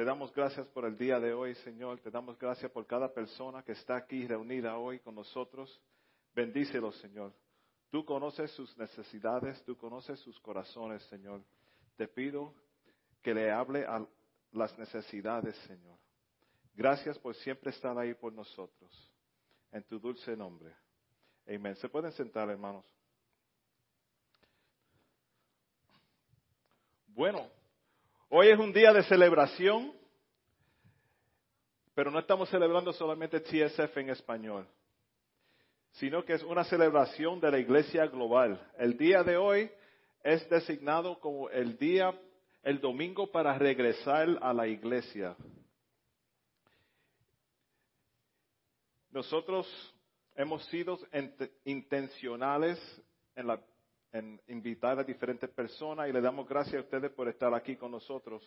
te damos gracias por el día de hoy, Señor. Te damos gracias por cada persona que está aquí reunida hoy con nosotros. Bendícelos, Señor. Tú conoces sus necesidades, tú conoces sus corazones, Señor. Te pido que le hable a las necesidades, Señor. Gracias por siempre estar ahí por nosotros. En tu dulce nombre. Amén. Se pueden sentar, hermanos. Bueno, hoy es un día de celebración, pero no estamos celebrando solamente TSF en español, sino que es una celebración de la iglesia global. El día de hoy es designado como el día, el domingo para regresar a la iglesia. Nosotros hemos sido intencionales en la en invitar a diferentes personas y le damos gracias a ustedes por estar aquí con nosotros.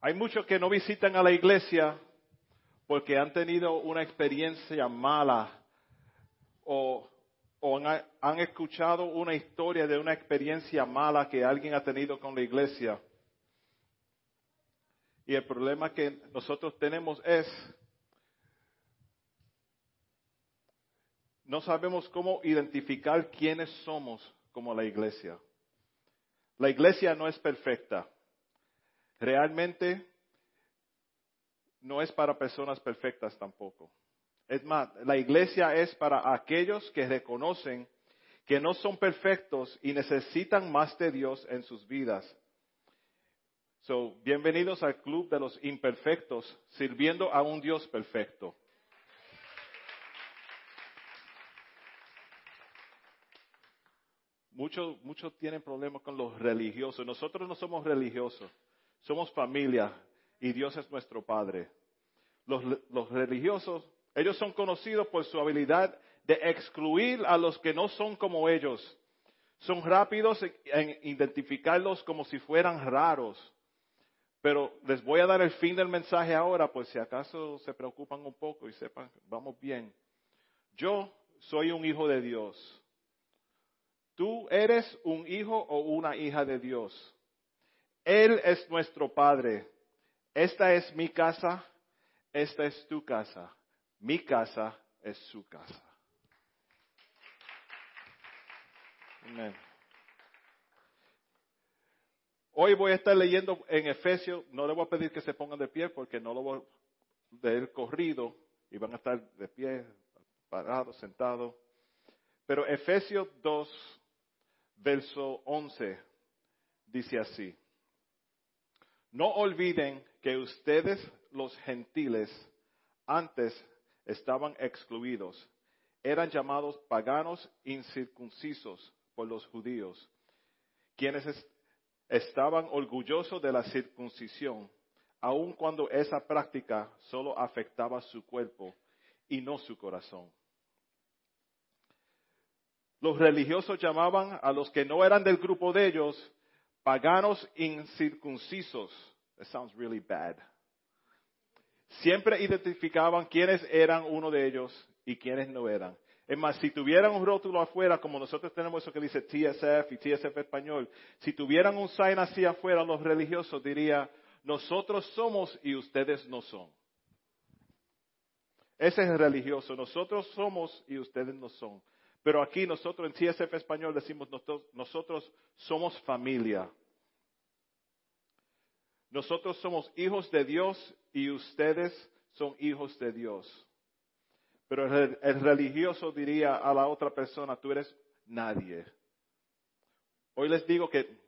Hay muchos que no visitan a la iglesia porque han tenido una experiencia mala o, han, han escuchado una historia de una experiencia mala que alguien ha tenido con la iglesia. Y el problema que nosotros tenemos es no sabemos cómo identificar quiénes somos como la iglesia. La iglesia no es perfecta. Realmente no es para personas perfectas tampoco. Es más, la iglesia es para aquellos que reconocen que no son perfectos y necesitan más de Dios en sus vidas. So, bienvenidos al club de los imperfectos, sirviendo a un Dios perfecto. Muchos, tienen problemas con los religiosos. Nosotros no somos religiosos, somos familia y Dios es nuestro Padre. Los, los religiosos, ellos son conocidos por su habilidad de excluir a los que no son como ellos. Son rápidos en identificarlos como si fueran raros. Pero les voy a dar el fin del mensaje ahora, por si acaso se preocupan un poco y sepan, vamos bien. Yo soy un hijo de Dios. Tú eres un hijo o una hija de Dios. Él es nuestro Padre. Esta es mi casa, esta es tu casa. Mi casa es su casa. Amén. Hoy voy a estar leyendo en Efesios, no le voy a pedir que se pongan de pie porque no lo voy a leer corrido y van a estar de pie, parados, sentados. Pero Efesios 2, verso 11 dice así, no olviden que ustedes los gentiles antes estaban excluidos, eran llamados paganos incircuncisos por los judíos, quienes estaban orgullosos de la circuncisión, aun cuando esa práctica solo afectaba su cuerpo y no su corazón. Los religiosos llamaban a los que no eran del grupo de ellos paganos incircuncisos. That sounds really bad. Siempre identificaban quiénes eran uno de ellos y quiénes no eran. Es más, si tuvieran un rótulo afuera, como nosotros tenemos eso que dice TSF y TSF español, si tuvieran un sign así afuera, los religiosos diría, nosotros somos y ustedes no son. Ese es el religioso, nosotros somos y ustedes no son. Pero aquí nosotros en CSF español decimos nosotros, somos familia. Nosotros somos hijos de Dios y ustedes son hijos de Dios. Pero el, el, religioso diría a la otra persona, tú eres nadie. Hoy les digo que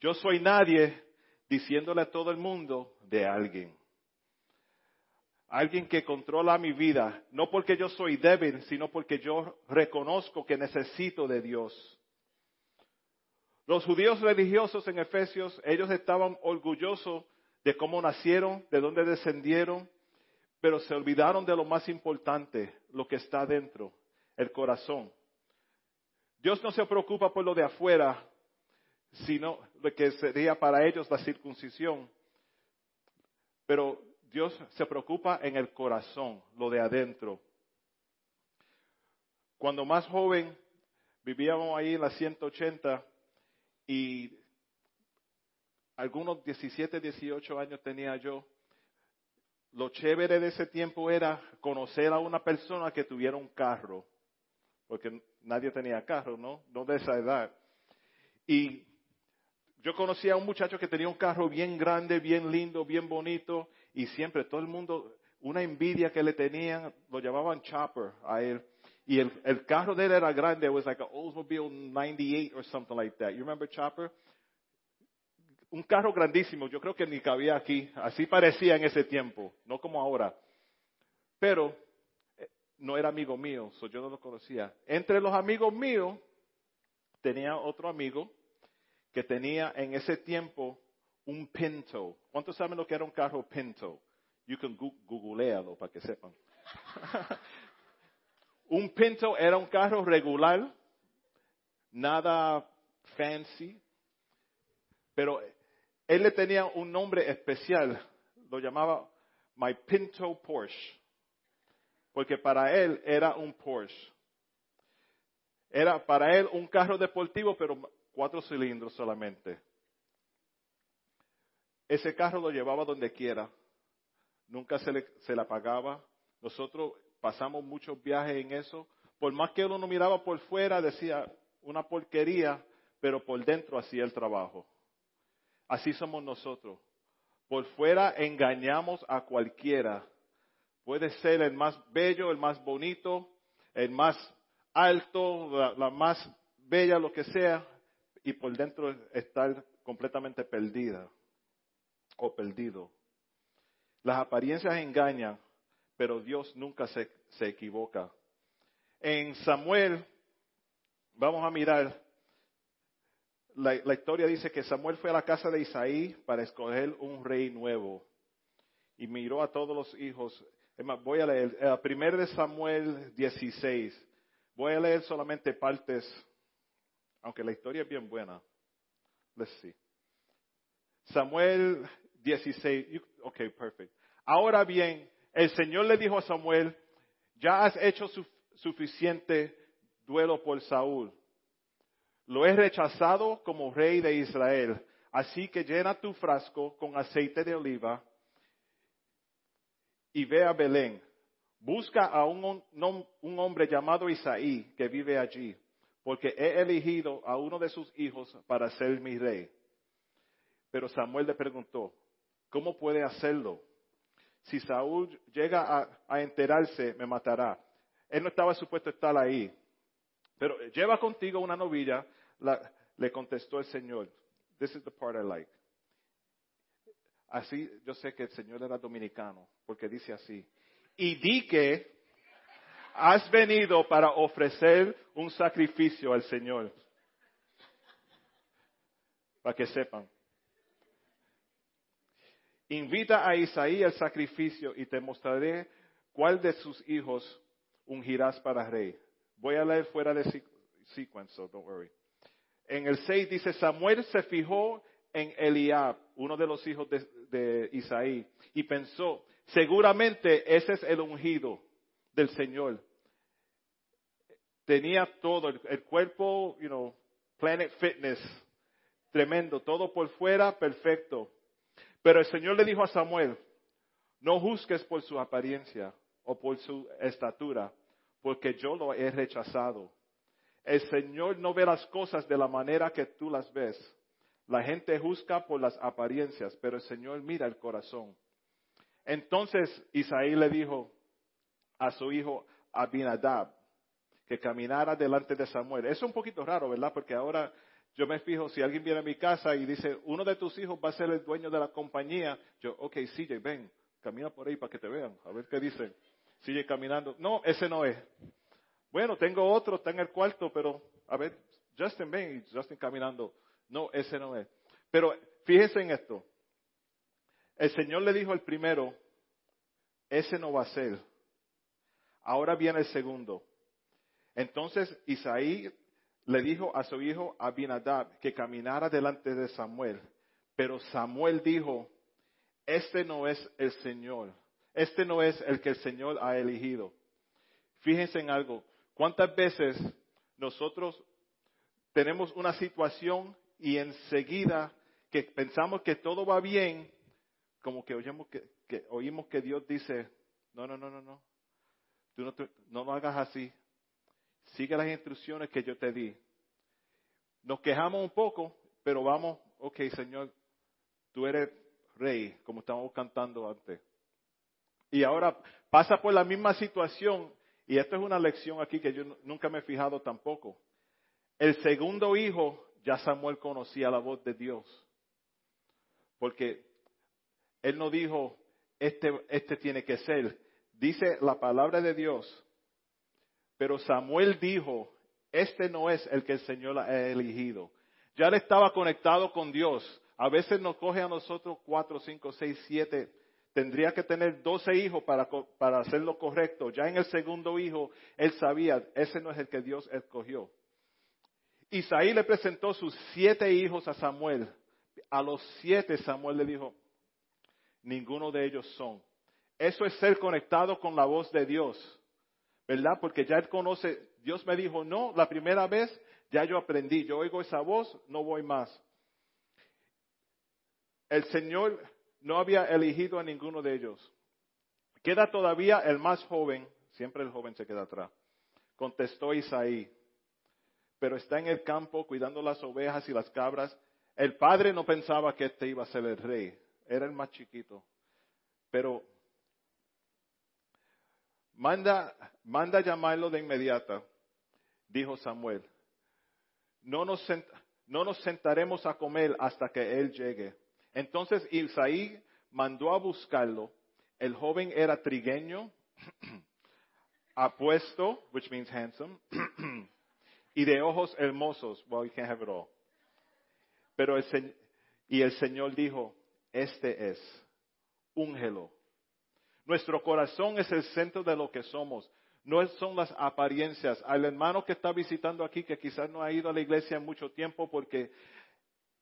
yo soy nadie diciéndole a todo el mundo de alguien alguien que controla mi vida, no porque yo soy débil, sino porque yo reconozco que necesito de Dios. Los judíos religiosos en Efesios, ellos estaban orgullosos de cómo nacieron, de dónde descendieron, pero se olvidaron de lo más importante, lo que está dentro, el corazón. Dios no se preocupa por lo de afuera, sino lo que sería para ellos la circuncisión. Pero Dios se preocupa en el corazón, lo de adentro. Cuando más joven, vivíamos ahí en la 180 y algunos 17, 18 años tenía yo lo chévere de ese tiempo era conocer a una persona que tuviera un carro, porque nadie tenía carro, ¿no? No de esa edad. Y yo conocí a un muchacho que tenía un carro bien grande, bien lindo, bien bonito, y siempre todo el mundo, una envidia que le tenían, lo llamaban Chopper a él. Y el, el carro de él era grande, it was like an Oldsmobile 98 or something like that. You remember Chopper? Un carro grandísimo, yo creo que ni cabía aquí. Así parecía en ese tiempo, no como ahora. Pero eh, no era amigo mío, so yo no lo conocía. Entre los amigos míos tenía otro amigo que tenía en ese tiempo un Pinto. ¿Cuántos saben lo que era un carro Pinto? You can googlearlo para que sepan. un Pinto era un carro regular, nada fancy, pero él le tenía un nombre especial, lo llamaba My Pinto Porsche, porque para él era un Porsche. Era para él un carro deportivo, pero cuatro cilindros solamente. Ese carro lo llevaba donde quiera, nunca se le, se apagaba. Nosotros pasamos muchos viajes en eso. Por más que uno miraba por fuera, decía una porquería, pero por dentro hacía el trabajo. Así somos nosotros. Por fuera engañamos a cualquiera. Puede ser el más bello, el más bonito, el más alto, la, la más bella, lo que sea, y por dentro estar completamente perdida o perdido. Las apariencias engañan, pero Dios nunca se, equivoca. En Samuel, vamos a mirar, la, historia dice que Samuel fue a la casa de Isaí para escoger un rey nuevo y miró a todos los hijos. Es más, voy a leer, el primer de Samuel 16. Voy a leer solamente partes, aunque la historia es bien buena. Let's see. Samuel 16. Ok, perfect. Ahora bien, el Señor le dijo a Samuel, ya has hecho suficiente duelo por Saúl. Lo he rechazado como rey de Israel. Así que llena tu frasco con aceite de oliva y ve a Belén. Busca a un, un, hombre llamado Isaí que vive allí, porque he elegido a uno de sus hijos para ser mi rey. Pero Samuel le preguntó, ¿Cómo puede hacerlo? Si Saúl llega a, enterarse, me matará. Él no estaba supuesto estar ahí. Pero lleva contigo una novilla, le contestó el Señor. This is the part I like. Así, yo sé que el Señor era dominicano, porque dice así. Y di que has venido para ofrecer un sacrificio al Señor. Para que sepan. Invita a Isaí al sacrificio y te mostraré cuál de sus hijos ungirás para rey. Voy a leer fuera de sequence, so don't worry. En el 6 dice, Samuel se fijó en Eliab, uno de los hijos de, Isaí, y pensó, seguramente ese es el ungido del Señor. Tenía todo, el, el cuerpo, you know, Planet Fitness, tremendo, todo por fuera, perfecto. Pero el Señor le dijo a Samuel, no juzgues por su apariencia o por su estatura, porque yo lo he rechazado. El Señor no ve las cosas de la manera que tú las ves. La gente juzga por las apariencias, pero el Señor mira el corazón. Entonces Isaí le dijo a su hijo Abinadab que caminara delante de Samuel. Es un poquito raro, ¿verdad? Porque ahora yo me fijo, si alguien viene a mi casa y dice, uno de tus hijos va a ser el dueño de la compañía, yo, ok, CJ, ven, camina por ahí para que te vean, a ver qué dicen. Sigue caminando. No, ese no es. Bueno, tengo otro, está en el cuarto, pero, a ver, Justin, ven, Justin caminando. No, ese no es. Pero fíjese en esto. El Señor le dijo al primero, ese no va a ser. Ahora viene el segundo. Entonces Isaí le dijo a su hijo Abinadab que caminara delante de Samuel. Pero Samuel dijo, este no es el Señor, este no es el que el Señor ha elegido. Fíjense en algo, ¿cuántas veces nosotros tenemos una situación y enseguida que pensamos que todo va bien, como que oímos que, oímos que Dios dice, no, no, no, no, no, tú no, no lo hagas así, sigue las instrucciones que yo te di. Nos quejamos un poco, pero vamos, ok Señor, tú eres rey, como estábamos cantando antes. Y ahora pasa por la misma situación, y esto es una lección aquí que yo nunca me he fijado tampoco. El segundo hijo, ya Samuel conocía la voz de Dios. Porque él no dijo, este, este tiene que ser. Dice la palabra de Dios. Pero Samuel dijo, este no es el que el Señor ha elegido. Ya él estaba conectado con Dios. A veces nos coge a nosotros cuatro, cinco, seis, siete. Tendría que tener doce hijos para, para hacer lo correcto. Ya en el segundo hijo, él sabía, ese no es el que Dios escogió. Isaí le presentó sus siete hijos a Samuel. A los siete Samuel le dijo, ninguno de ellos son. Eso es ser conectado con la voz de Dios, ¿verdad? Porque ya él conoce, Dios me dijo, no, la primera vez ya yo aprendí, yo oigo esa voz, no voy más. El Señor no había elegido a ninguno de ellos. Queda todavía el más joven, siempre el joven se queda atrás. Contestó Isaí, pero está en el campo cuidando las ovejas y las cabras. El padre no pensaba que este iba a ser el rey, era el más chiquito. Pero manda, manda llamarlo de inmediata, dijo Samuel. No nos, no nos sentaremos a comer hasta que él llegue. Entonces Isaí mandó a buscarlo. El joven era trigueño, apuesto, which means handsome, y de ojos hermosos. Well, you can't have it all. Pero y el Señor dijo, este es, úngelo. Nuestro corazón es el centro de lo que somos. No son las apariencias. Al hermano que está visitando aquí, que quizás no ha ido a la iglesia en mucho tiempo porque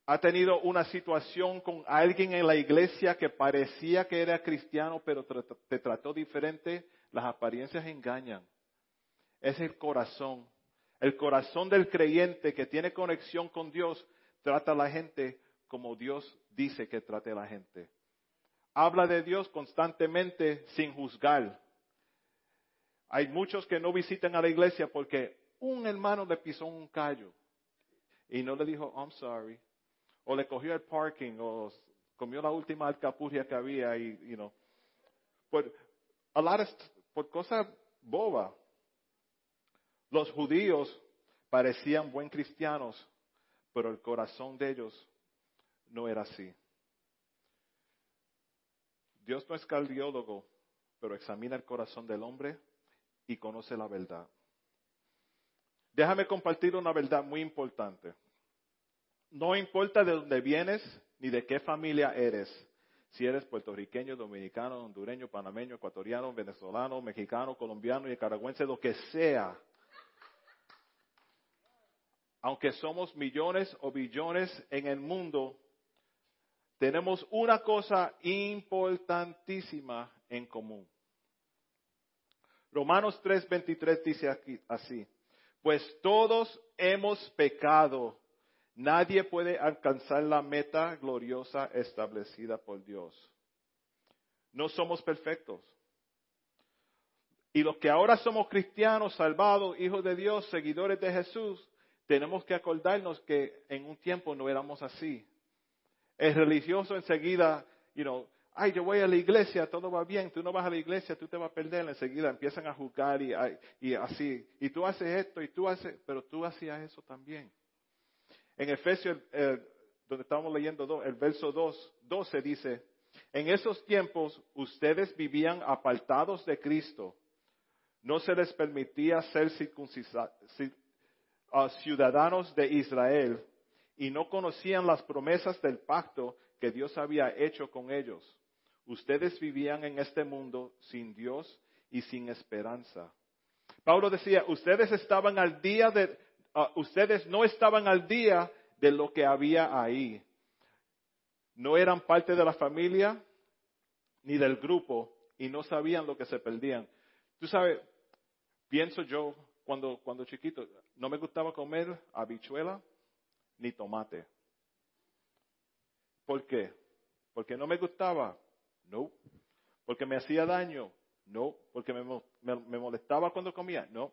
ha tenido una situación con alguien en la iglesia que parecía que era cristiano, pero te trató diferente, las apariencias engañan. Es el corazón. El corazón del creyente que tiene conexión con Dios trata a la gente como Dios dice que trate a la gente. Habla de Dios constantemente sin juzgar. Hay muchos que no visitan a la iglesia porque un hermano le pisó un callo y no le dijo, I'm sorry. O le cogió el parking o comió la última alcapurria que había y, you know. Por, a lot por cosas bobas. Los judíos parecían buen cristianos, pero el corazón de ellos no era así. Dios no es cardiólogo, pero examina el corazón del hombre y conoce la verdad. Déjame compartir una verdad muy importante. No importa de dónde vienes ni de qué familia eres, si eres puertorriqueño, dominicano, hondureño, panameño, ecuatoriano, venezolano, mexicano, colombiano nicaragüense, lo que sea, aunque somos millones o billones en el mundo, tenemos una cosa importantísima en común. Romanos 3:23 dice aquí así, pues todos hemos pecado, nadie puede alcanzar la meta gloriosa establecida por Dios. No somos perfectos. Y los que ahora somos cristianos, salvados, hijos de Dios, seguidores de Jesús, tenemos que acordarnos que en un tiempo no éramos así. El religioso enseguida, you know, ay, yo voy a la iglesia, todo va bien, tú no vas a la iglesia, tú te vas a perder, enseguida empiezan a juzgar y, y así, y tú haces esto y tú haces, pero tú hacías eso también. En Efesios, donde estamos leyendo el verso 2, 12 dice, en esos tiempos ustedes vivían apartados de Cristo, no se les permitía ser circuncidados ciudadanos de Israel y no conocían las promesas del pacto que Dios había hecho con ellos. Ustedes vivían en este mundo sin Dios y sin esperanza. Pablo decía, ah, ustedes no estaban al día de lo que había ahí. No eran parte de la familia ni del grupo y no sabían lo que se perdían. Tú sabes, pienso yo, cuando, cuando chiquito, no me gustaba comer habichuela ni tomate. ¿Por qué? Porque no me gustaba. No. Porque me hacía daño. No. Porque me, me molestaba cuando comía. No.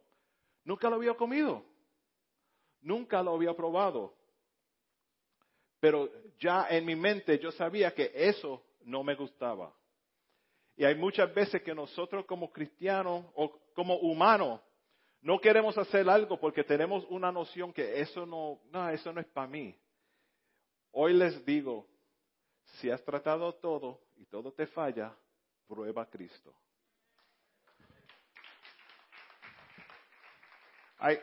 Nunca lo había comido. Nunca lo había probado. Pero ya en mi mente yo sabía que eso no me gustaba. Y hay muchas veces que nosotros como cristianos o como humanos no queremos hacer algo porque tenemos una noción que eso no, eso no es para mí. Hoy les digo, si has tratado todo y todo te falla, prueba a Cristo. Hay,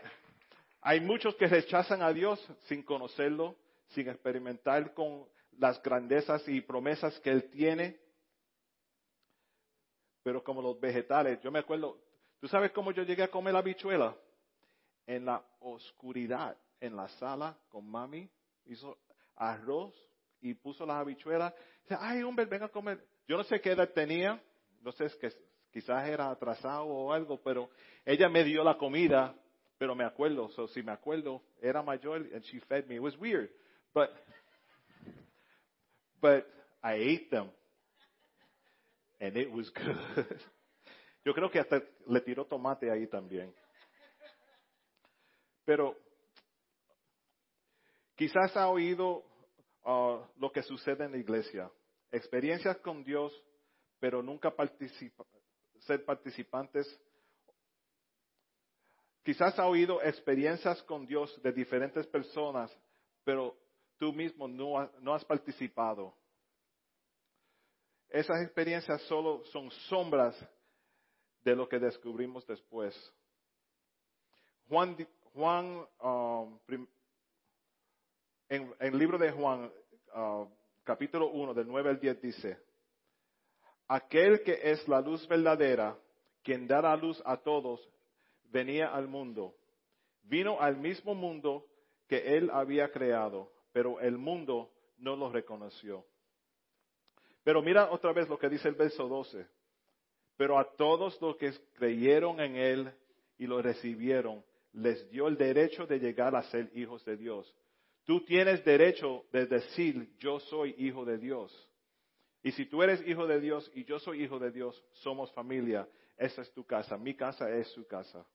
hay muchos que rechazan a Dios sin conocerlo, sin experimentar con las grandezas y promesas que Él tiene. Pero como los vegetales, yo me acuerdo, ¿tú sabes cómo yo llegué a comer la habichuela? En la oscuridad, en la sala con mami, hizo arroz y puso las habichuelas. Dice, ay, hombre, venga a comer. Yo no sé qué edad tenía, no sé, es que quizás era atrasado o algo, pero ella me dio la comida, pero me acuerdo, so, si me acuerdo, era mayor and she fed me. It was weird, but, but I ate them and it was good. Yo creo que hasta le tiró tomate ahí también. Pero quizás ha oído uh, lo que sucede en la iglesia. Experiencias con Dios, pero nunca ser participantes. Quizás ha oído experiencias con Dios de diferentes personas, pero tú mismo no, no has participado. Esas experiencias solo son sombras de lo que descubrimos después. Juan, Juan um, en, el libro de Juan, uh, capítulo 1, del 9 al 10, dice, aquel que es la luz verdadera, quien da la luz a todos, venía al mundo. Vino al mismo mundo que él había creado, pero el mundo no lo reconoció. Pero mira otra vez lo que dice el verso 12. Pero a todos los que creyeron en Él y lo recibieron, les dio el derecho de llegar a ser hijos de Dios. Tú tienes derecho de decir, yo soy hijo de Dios. Y si tú eres hijo de Dios y yo soy hijo de Dios, somos familia. Esa es tu casa. Mi casa es su casa.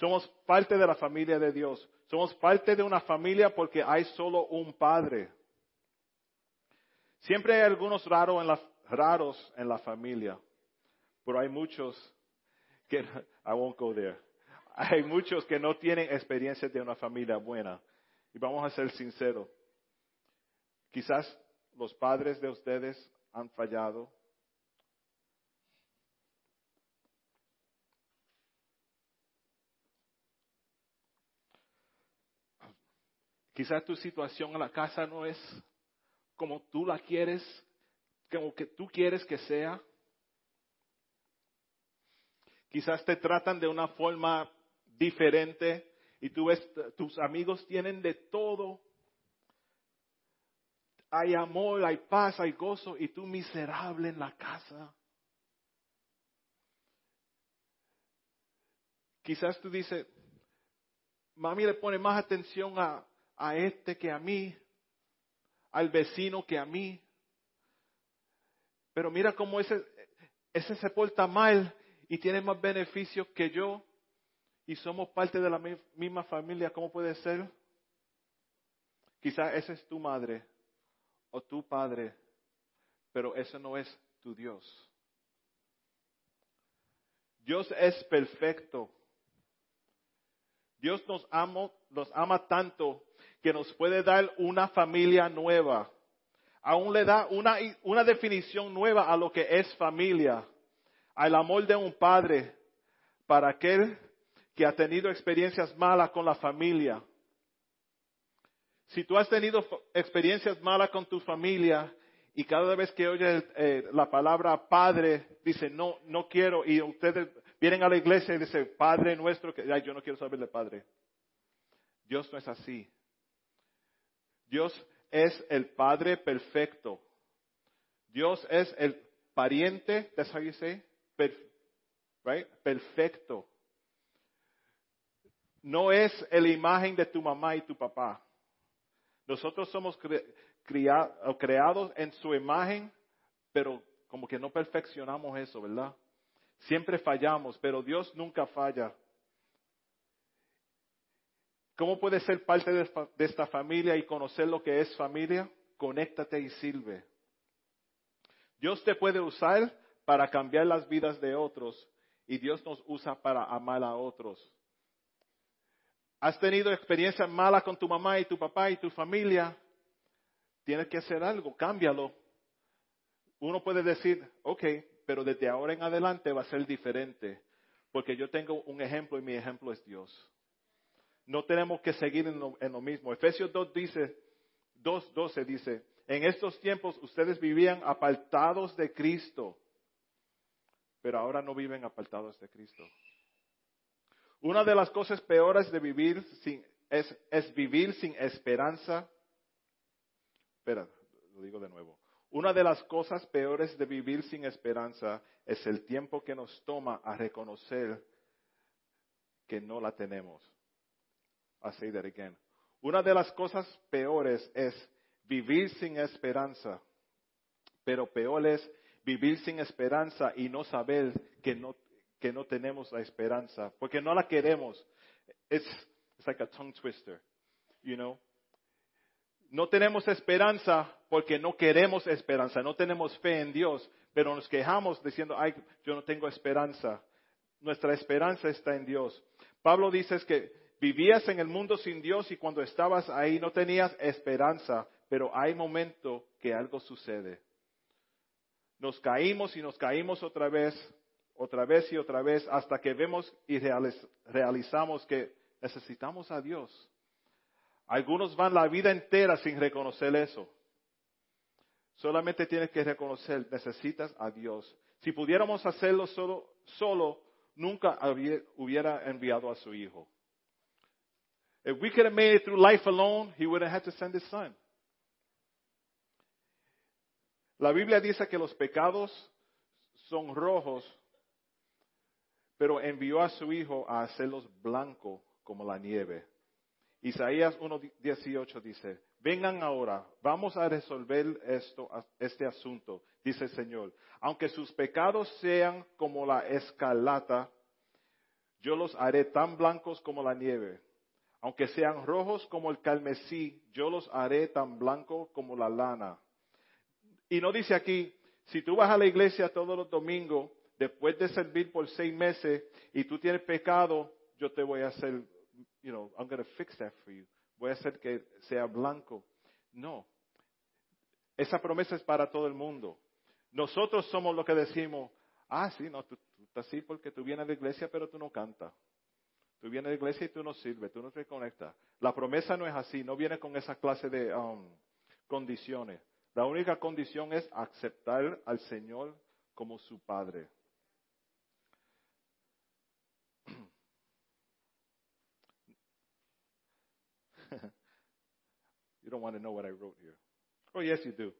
Somos parte de la familia de Dios. Somos parte de una familia porque hay solo un Padre. Siempre hay algunos raros en la, raros familia, pero hay muchos que, I won't go there. Hay muchos que no tienen experiencia de una familia buena. Y vamos a ser sinceros. Quizás los padres de ustedes han fallado. Quizás tu situación en la casa no es como tú la quieres, como que tú quieres que sea. Quizás te tratan de una forma diferente y tú ves, tus amigos tienen de todo. Hay amor, hay paz, hay gozo y tú miserable en la casa. Quizás tú dices, mami le pone más atención a, este que a mí al vecino que a mí. Pero mira cómo ese, ese se porta mal y tiene más beneficios que yo y somos parte de la misma familia. ¿Cómo puede ser? Quizás esa es tu madre o tu padre, pero ese no es tu Dios. Dios es perfecto. Dios nos ama, nos ama tanto que nos puede dar una familia nueva. Aún le da una, una definición nueva a lo que es familia. Al amor de un padre para aquel que ha tenido experiencias malas con la familia. Si tú has tenido experiencias malas con tu familia y cada vez que oyes eh, la palabra padre, dice, no, no quiero, y ustedes vienen a la iglesia y dicen, Padre nuestro, que yo no quiero saber de Padre. Dios no es así. Dios es el Padre perfecto. Dios es el pariente, that's how Perfecto. No es la imagen de tu mamá y tu papá. Nosotros somos creados en su imagen, pero como que no perfeccionamos eso, ¿verdad? Siempre fallamos, pero Dios nunca falla. ¿Cómo puedes ser parte de esta familia y conocer lo que es familia? Conéctate y sirve. Dios te puede usar para cambiar las vidas de otros y Dios nos usa para amar a otros. ¿Has tenido experiencias malas con tu mamá y tu papá y tu familia? Tienes que hacer algo, cámbialo. Uno puede decir, ok, pero desde ahora en adelante va a ser diferente, porque yo tengo un ejemplo y mi ejemplo es Dios. No tenemos que seguir en lo, mismo. Efesios 2 dice, 2.12 dice, en estos tiempos ustedes vivían apartados de Cristo, pero ahora no viven apartados de Cristo. Una de las cosas peores de vivir sin, es, es vivir sin esperanza. Espera, lo digo de nuevo. Una de las cosas peores de vivir sin esperanza es el tiempo que nos toma a reconocer que no la tenemos. I say that again. Una de las cosas peores es vivir sin esperanza, pero peor es vivir sin esperanza y no saber que no, que no tenemos la esperanza, porque no la queremos. It's, it's like a tongue twister, you know. No tenemos esperanza porque no queremos esperanza, no tenemos fe en Dios, pero nos quejamos diciendo, ay, yo no tengo esperanza. Nuestra esperanza está en Dios. Pablo dice que vivías en el mundo sin Dios y cuando estabas ahí no tenías esperanza, pero hay momento que algo sucede nos caímos y nos caímos otra vez, otra vez y otra vez, hasta que vemos y realizamos que necesitamos a Dios. Algunos van la vida entera sin reconocer eso. Solamente tienes que reconocer, necesitas a Dios. Si pudiéramos hacerlo solo, solo nunca hubiera enviado a su Hijo. If we could have made it through life alone, he wouldn't have to send his son. La Biblia dice que los pecados son rojos, pero envió a su Hijo a hacerlos blancos como la nieve. Isaías 1.18 dice, vengan ahora, vamos a resolver esto, este asunto, dice el Señor. Aunque sus pecados sean como la escarlata, yo los haré tan blancos como la nieve. Aunque sean rojos como el carmesí, yo los haré tan blancos como la lana. Y no dice aquí, si tú vas a la iglesia todos los domingos, después de servir por seis meses y tú tienes pecado, yo te voy a hacer, you know, I'm going to fix that for you. Voy a hacer que sea blanco. No. Esa promesa es para todo el mundo. Nosotros somos los que decimos, ah, sí, no, tú, estás así porque tú vienes a la iglesia pero tú no cantas. Tú vienes a la iglesia y tú no sirves, tú no te conectas. La promesa no es así, no viene con esa clase de um, condiciones. La única condición es aceptar al Señor como su Padre. you don't want to know what I wrote here. Oh, yes, you do.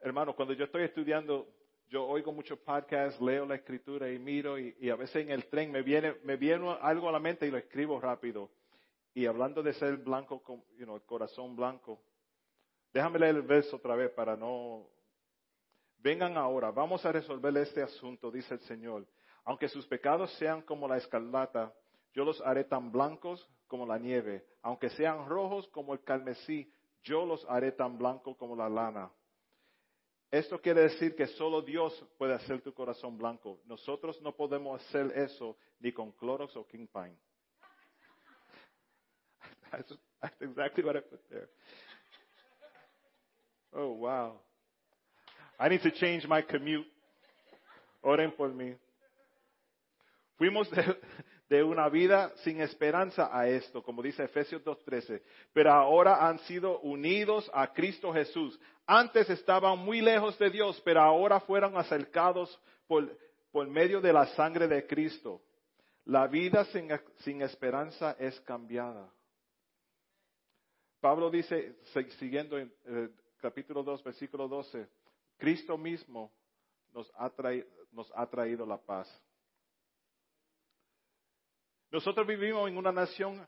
Hermano, cuando yo estoy estudiando, yo oigo muchos podcasts, leo la escritura y miro y, a veces en el tren me viene, me viene algo a la mente y lo escribo rápido. Y hablando de ser blanco, you know, el corazón blanco, Déjame leer el verso otra vez para no... Vengan ahora, vamos a resolver este asunto, dice el Señor. Aunque sus pecados sean como la escarlata, yo los haré tan blancos como la nieve. Aunque sean rojos como el carmesí, yo los haré tan blancos como la lana. Esto quiere decir que solo Dios puede hacer tu corazón blanco. Nosotros no podemos hacer eso ni con Clorox o King Pine. that's exactly what I put there. Oh, wow. I need to change my commute. Oren por mí. Fuimos de, una vida sin esperanza a esto, como dice Efesios 2.13, pero ahora han sido unidos a Cristo Jesús. Antes estaban muy lejos de Dios, pero ahora fueron acercados por, por medio de la sangre de Cristo. La vida sin, sin esperanza es cambiada. Pablo dice, siguiendo en, eh, capítulo 2, versículo 12, Cristo mismo nos ha, traído, nos ha traído la paz. Nosotros vivimos en una nación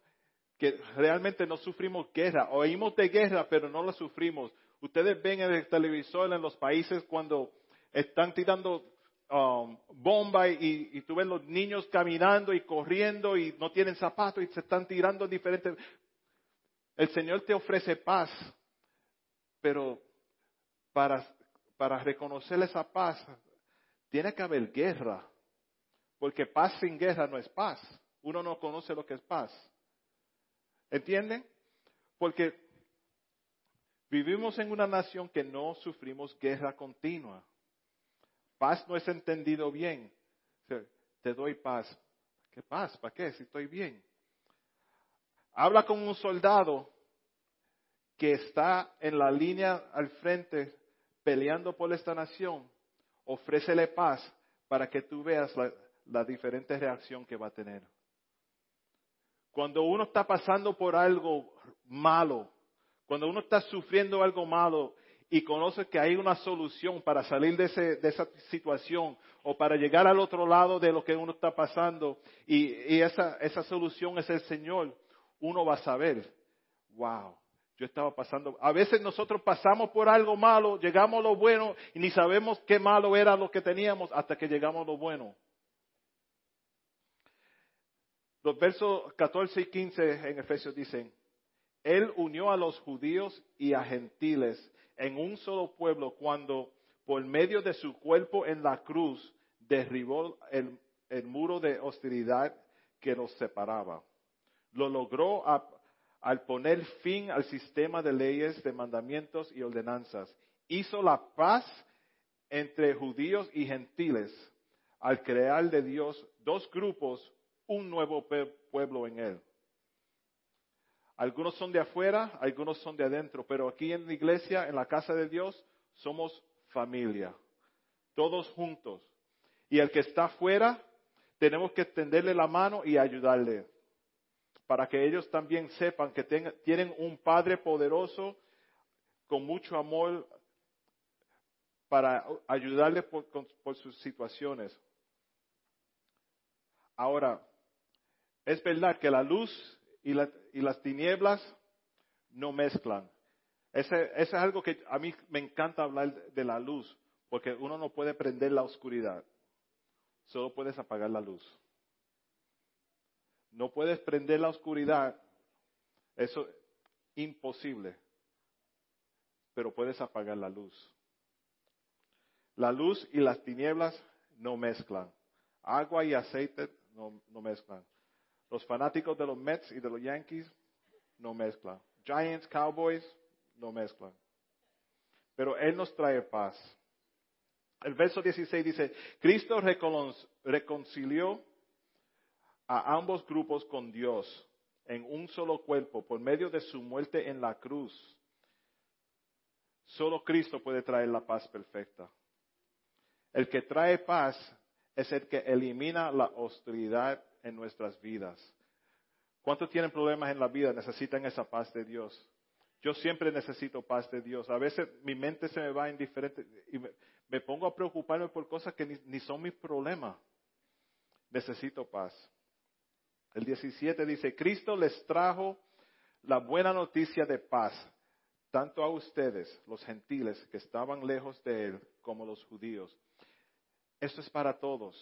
que realmente no sufrimos guerra. Oímos de guerra, pero no la sufrimos. Ustedes ven en el televisor en los países cuando están tirando um, y, y tú ves los niños caminando y corriendo y no tienen zapatos y se están tirando diferentes. El Señor te ofrece paz, pero para, para reconocer esa paz tiene que haber guerra, porque paz sin guerra no es paz. Uno no conoce lo que es paz. ¿Entienden? Porque vivimos en una nación que no sufrimos guerra continua. Paz no es entendido bien. Te doy paz. ¿Qué paz? ¿Para qué? Si estoy bien. Habla con un soldado que está en la línea al frente peleando por esta nación. Ofrécele paz para que tú veas la, la diferente reacción que va a tener. Cuando uno está pasando por algo malo, cuando uno está sufriendo algo malo y conoce que hay una solución para salir de, esa situación o para llegar al otro lado de lo que uno está pasando y, esa, esa solución es el Señor, uno va a saber, wow, yo estaba pasando, a veces nosotros pasamos por algo malo, llegamos a lo bueno y ni sabemos qué malo era lo que teníamos hasta que llegamos a lo bueno. Los versos 14 y 15 en Efesios dicen, Él unió a los judíos y a gentiles en un solo pueblo cuando por medio de su cuerpo en la cruz derribó el, muro de hostilidad que nos separaba. Lo logró al poner fin al sistema de leyes, de mandamientos y ordenanzas. Hizo la paz entre judíos y gentiles al crear de Dios dos grupos un nuevo pueblo en Él. Algunos son de afuera, algunos son de adentro, pero aquí en la iglesia, en la casa de Dios, somos familia, todos juntos. Y el que está afuera, tenemos que extenderle la mano y ayudarle, para que ellos también sepan que tienen un Padre poderoso con mucho amor para ayudarle por sus situaciones. Ahora, es verdad que la luz y, las tinieblas no mezclan. Ese, es algo que a mí me encanta hablar de la luz, porque uno no puede prender la oscuridad, solo puedes apagar la luz. No puedes prender la oscuridad, eso es imposible, pero puedes apagar la luz. La luz y las tinieblas no mezclan. Agua y aceite no mezclan. Los fanáticos de los Mets y de los Yankees no mezclan. Giants, Cowboys, no mezclan. Pero Él nos trae paz. El verso 16 dice, Cristo reconcilió a ambos grupos con Dios en un solo cuerpo por medio de su muerte en la cruz. Solo Cristo puede traer la paz perfecta. El que trae paz es el que elimina la hostilidad en nuestras vidas. ¿Cuántos tienen problemas en la vida? Necesitan esa paz de Dios. Yo siempre necesito paz de Dios. A veces mi mente se me va en diferentes y me, pongo a preocuparme por cosas que ni, son mis problemas. Necesito paz. El 17 dice, Cristo les trajo la buena noticia de paz, tanto a ustedes, los gentiles, que estaban lejos de Él, como los judíos. Esto es para todos.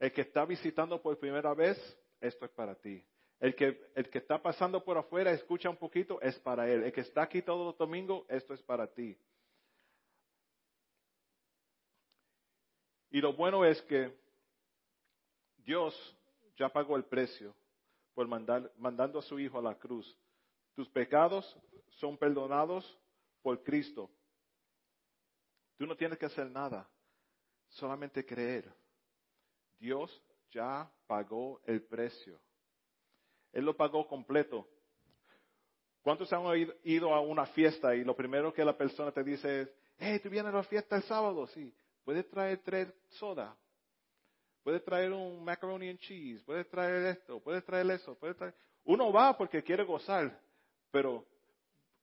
El que está visitando por primera vez, esto es para ti. El que, el que está pasando por afuera, escucha un poquito, es para él. El que está aquí todos los domingos, esto es para ti. Y lo bueno es que Dios ya pagó el precio por mandando a su Hijo a la cruz. Tus pecados son perdonados por Cristo. Tú no tienes que hacer nada, solamente creer. Dios ya pagó el precio. Él lo pagó completo. ¿Cuántos han ido a una fiesta y lo primero que la persona te dice es, hey, tú vienes a la fiesta el sábado? Sí. ¿Puedes traer tres soda? ¿Puedes traer un macaroni and cheese? ¿Puedes traer esto? ¿Puedes traer eso? ¿Puedes traer... Uno va porque quiere gozar, pero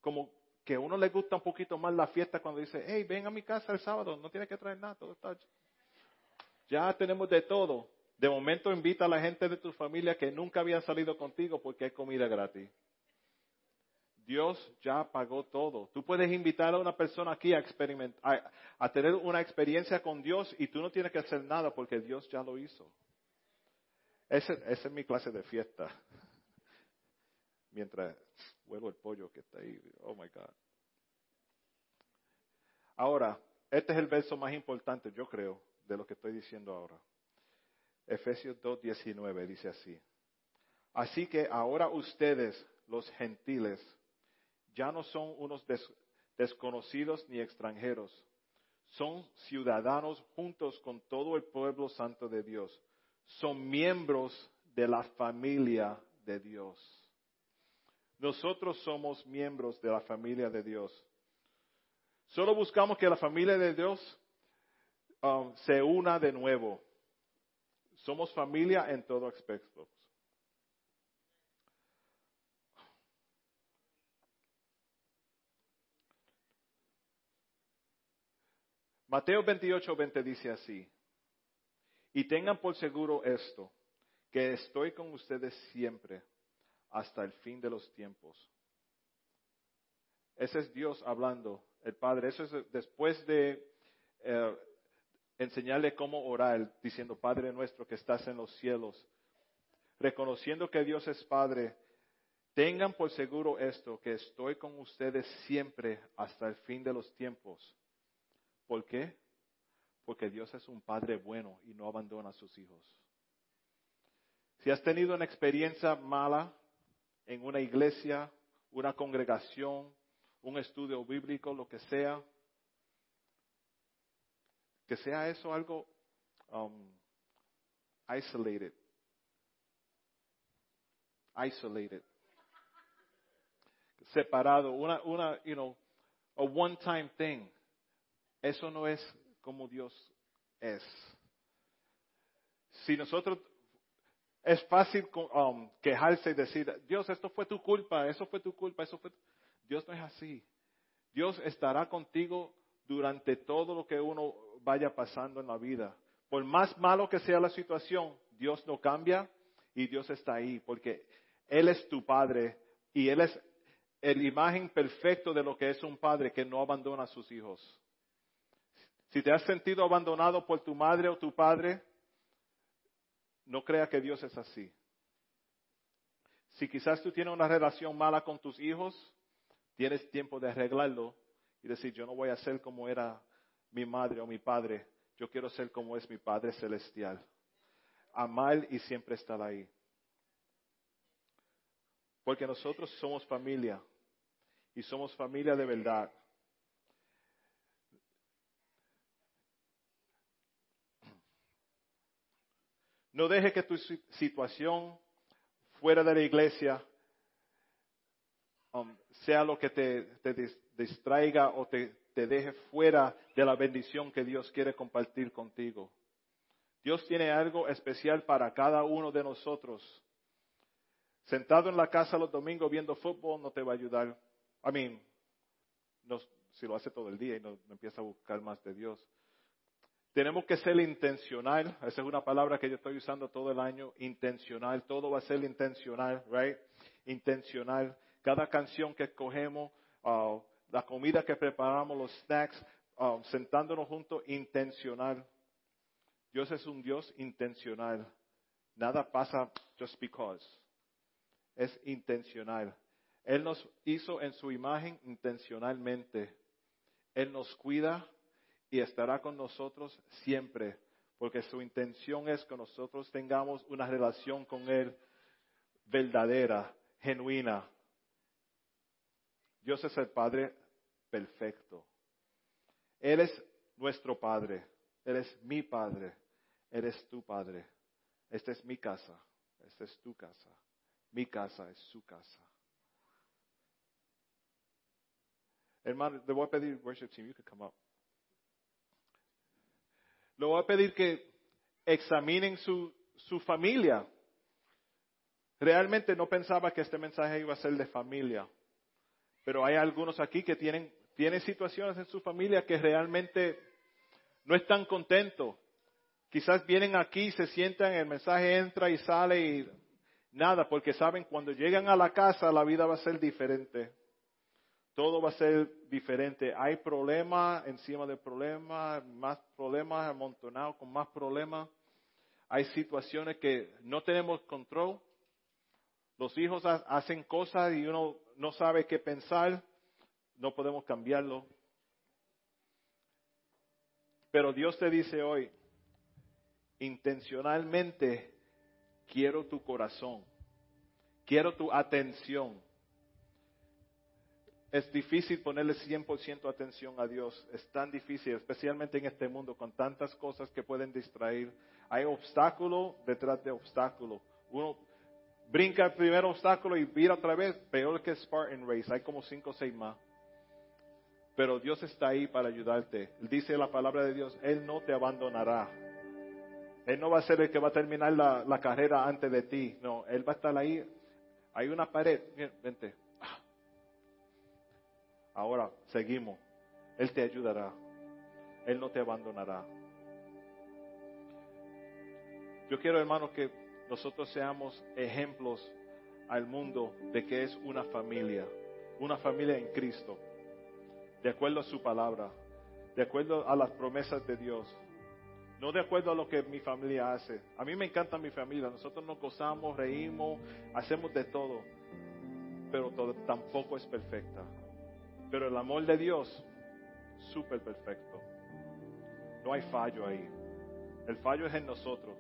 como que a uno le gusta un poquito más la fiesta cuando dice, hey, ven a mi casa el sábado, no tienes que traer nada, todo está ya tenemos de todo. De momento invita a la gente de tu familia que nunca habían salido contigo porque hay comida gratis. Dios ya pagó todo. Tú puedes invitar a una persona aquí a, experimentar, a, tener una experiencia con Dios y tú no tienes que hacer nada porque Dios ya lo hizo. Esa, es mi clase de fiesta. Mientras huelo el pollo que está ahí. Oh my God. Ahora, este es el verso más importante, yo creo, de lo que estoy diciendo ahora. Efesios 2.19 dice así. Así que ahora ustedes, los gentiles, ya no son unos desconocidos ni extranjeros, son ciudadanos juntos con todo el pueblo santo de Dios, son miembros de la familia de Dios. Nosotros somos miembros de la familia de Dios. Solo buscamos que la familia de Dios um, se una de nuevo. Somos familia en todo aspecto. Mateo 28, 20 dice así, y tengan por seguro esto, que estoy con ustedes siempre hasta el fin de los tiempos. Ese es Dios hablando, el Padre. Eso es después de eh, enseñarle cómo orar, diciendo, Padre nuestro que estás en los cielos, reconociendo que Dios es Padre, tengan por seguro esto, que estoy con ustedes siempre hasta el fin de los tiempos. ¿Por qué? Porque Dios es un Padre bueno y no abandona a sus hijos. Si has tenido una experiencia mala en una iglesia, una congregación, un estudio bíblico, lo que sea, que sea eso algo um, isolated. Isolated. Separado, una, una, you know, a one-time thing. Eso no es como Dios es. Si nosotros, es fácil um, quejarse y decir, Dios, esto fue tu culpa, eso fue tu culpa, eso fue... Dios no es así. Dios estará contigo durante todo lo que uno vaya pasando en la vida. Por más malo que sea la situación, Dios no cambia y Dios está ahí, porque Él es tu Padre y Él es el imagen perfecto de lo que es un padre que no abandona a sus hijos. Si te has sentido abandonado por tu madre o tu padre, no crea que Dios es así. Si quizás tú tienes una relación mala con tus hijos, tienes tiempo de arreglarlo y decir, yo no voy a ser como era mi madre o mi padre, yo quiero ser como es mi Padre Celestial. Amar y siempre estar ahí. Porque nosotros somos familia y somos familia de verdad. No deje que tu situación fuera de la iglesia um, sea lo que te, distraiga o te, te deje fuera de la bendición que Dios quiere compartir contigo. Dios tiene algo especial para cada uno de nosotros. Sentado en la casa los domingos viendo fútbol no te va a ayudar. I mean, no, si lo hace todo el día y no empieza a buscar más de Dios. Tenemos que ser intencional. Esa es una palabra que yo estoy usando todo el año. Intencional. Todo va a ser intencional, right? Intencional. Cada canción que escogemos, uh, la comida que preparamos, los snacks, uh, sentándonos juntos, intencional. Dios es un Dios intencional. Nada pasa just because. Es intencional. Él nos hizo en su imagen intencionalmente. Él nos cuida, y estará con nosotros siempre, porque su intención es que nosotros tengamos una relación con Él verdadera, genuina. Dios es el Padre perfecto. Él es nuestro Padre, Él es mi Padre, Él es tu Padre. Esta es mi casa, esta es tu casa, mi casa es su casa. Hermano, le voy a pedir, worship team, you could come up. Le voy a pedir que examinen su, su familia. Realmente no pensaba que este mensaje iba a ser de familia, pero hay algunos aquí que tienen, tienen situaciones en su familia que realmente no están contentos. Quizás vienen aquí, se sientan, el mensaje entra y sale y nada, porque saben cuando llegan a la casa la vida va a ser diferente. Todo va a ser diferente. Hay problemas encima de problemas, más problemas amontonados con más problemas. Hay situaciones que no tenemos control. Los hijos hacen cosas y uno no sabe qué pensar. No podemos cambiarlo. Pero Dios te dice hoy, intencionalmente quiero tu corazón, quiero tu atención es difícil ponerle 100% atención a Dios. Es tan difícil, especialmente en este mundo, con tantas cosas que pueden distraer. Hay obstáculo detrás de obstáculo. Uno brinca el primer obstáculo y vira otra vez, peor que Spartan Race. Hay como cinco o seis más. Pero Dios está ahí para ayudarte. Dice la palabra de Dios, Él no te abandonará. Él no va a ser el que va a terminar la, la carrera antes de ti. No, Él va a estar ahí. Hay una pared. vente Ahora seguimos. Él te ayudará. Él no te abandonará. Yo quiero, hermanos, que nosotros seamos ejemplos al mundo de que es una familia, una familia en Cristo, de acuerdo a su palabra, de acuerdo a las promesas de Dios, no de acuerdo a lo que mi familia hace. A mí me encanta mi familia, nosotros nos gozamos, reímos, hacemos de todo, pero tampoco es perfecta. Pero el amor de Dios, súper perfecto. No hay fallo ahí. El fallo es en nosotros,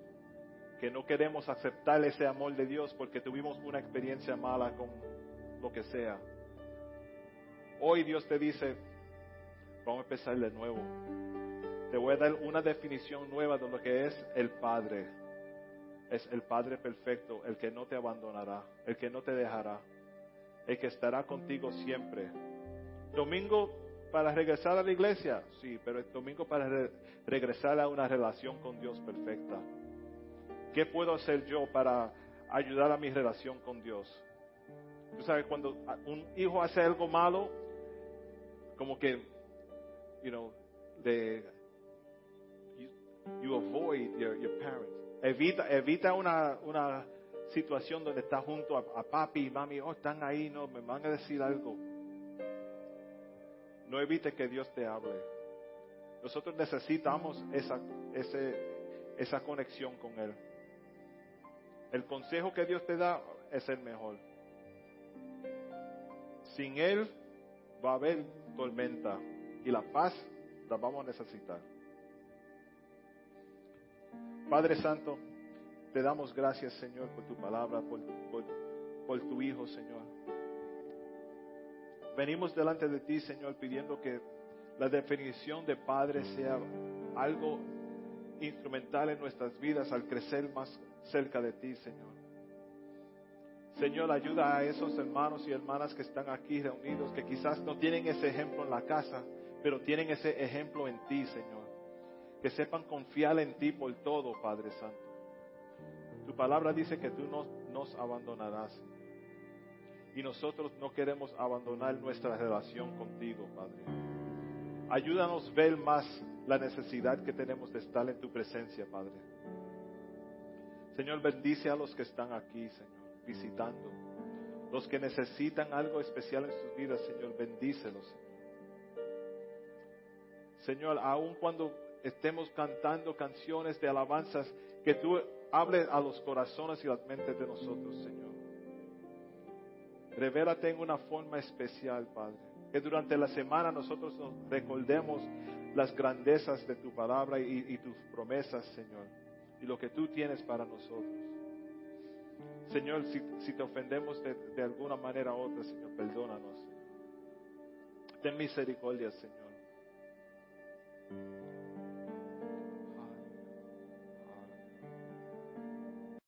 que no queremos aceptar ese amor de Dios porque tuvimos una experiencia mala con lo que sea. Hoy Dios te dice, vamos a empezar de nuevo. Te voy a dar una definición nueva de lo que es el Padre. Es el Padre perfecto, el que no te abandonará, el que no te dejará, el que estará contigo siempre Domingo para regresar a la iglesia, sí, pero es domingo para regresar a una relación con Dios perfecta. ¿Qué puedo hacer yo para ayudar a mi relación con Dios? Tú sabes, cuando un hijo hace algo malo, como que, you know, de, you, avoid your, parents. Evita, evita una, una situación donde estás junto a, a papi y mami, oh, están ahí, no, me van a decir algo no evite que Dios te hable. Nosotros necesitamos esa, esa conexión con Él. El consejo que Dios te da es el mejor. Sin Él va a haber tormenta y la paz la vamos a necesitar. Padre Santo, te damos gracias, Señor, por tu palabra, por, por tu Hijo, Señor. Venimos delante de ti, Señor, pidiendo que la definición de Padre sea algo instrumental en nuestras vidas al crecer más cerca de ti, Señor. Señor, ayuda a esos hermanos y hermanas que están aquí reunidos, que quizás no tienen ese ejemplo en la casa, pero tienen ese ejemplo en ti, Señor. Que sepan confiar en ti por todo, Padre Santo. Tu palabra dice que tú no nos abandonarás. Y nosotros no queremos abandonar nuestra relación contigo, Padre. Ayúdanos ver más la necesidad que tenemos de estar en tu presencia, Padre. Señor, bendice a los que están aquí, Señor, visitando. Los que necesitan algo especial en sus vidas, Señor, bendícelos. Señor, aun cuando estemos cantando canciones de alabanzas, que tú hables a los corazones y las mentes de nosotros, Señor. Revélate en una forma especial, Padre. Que durante la semana nosotros nos recordemos las grandezas de tu palabra y, tus promesas, Señor. Y lo que tú tienes para nosotros. Señor, si, te ofendemos de, de, alguna manera u otra, Señor, perdónanos. Ten misericordia, Señor.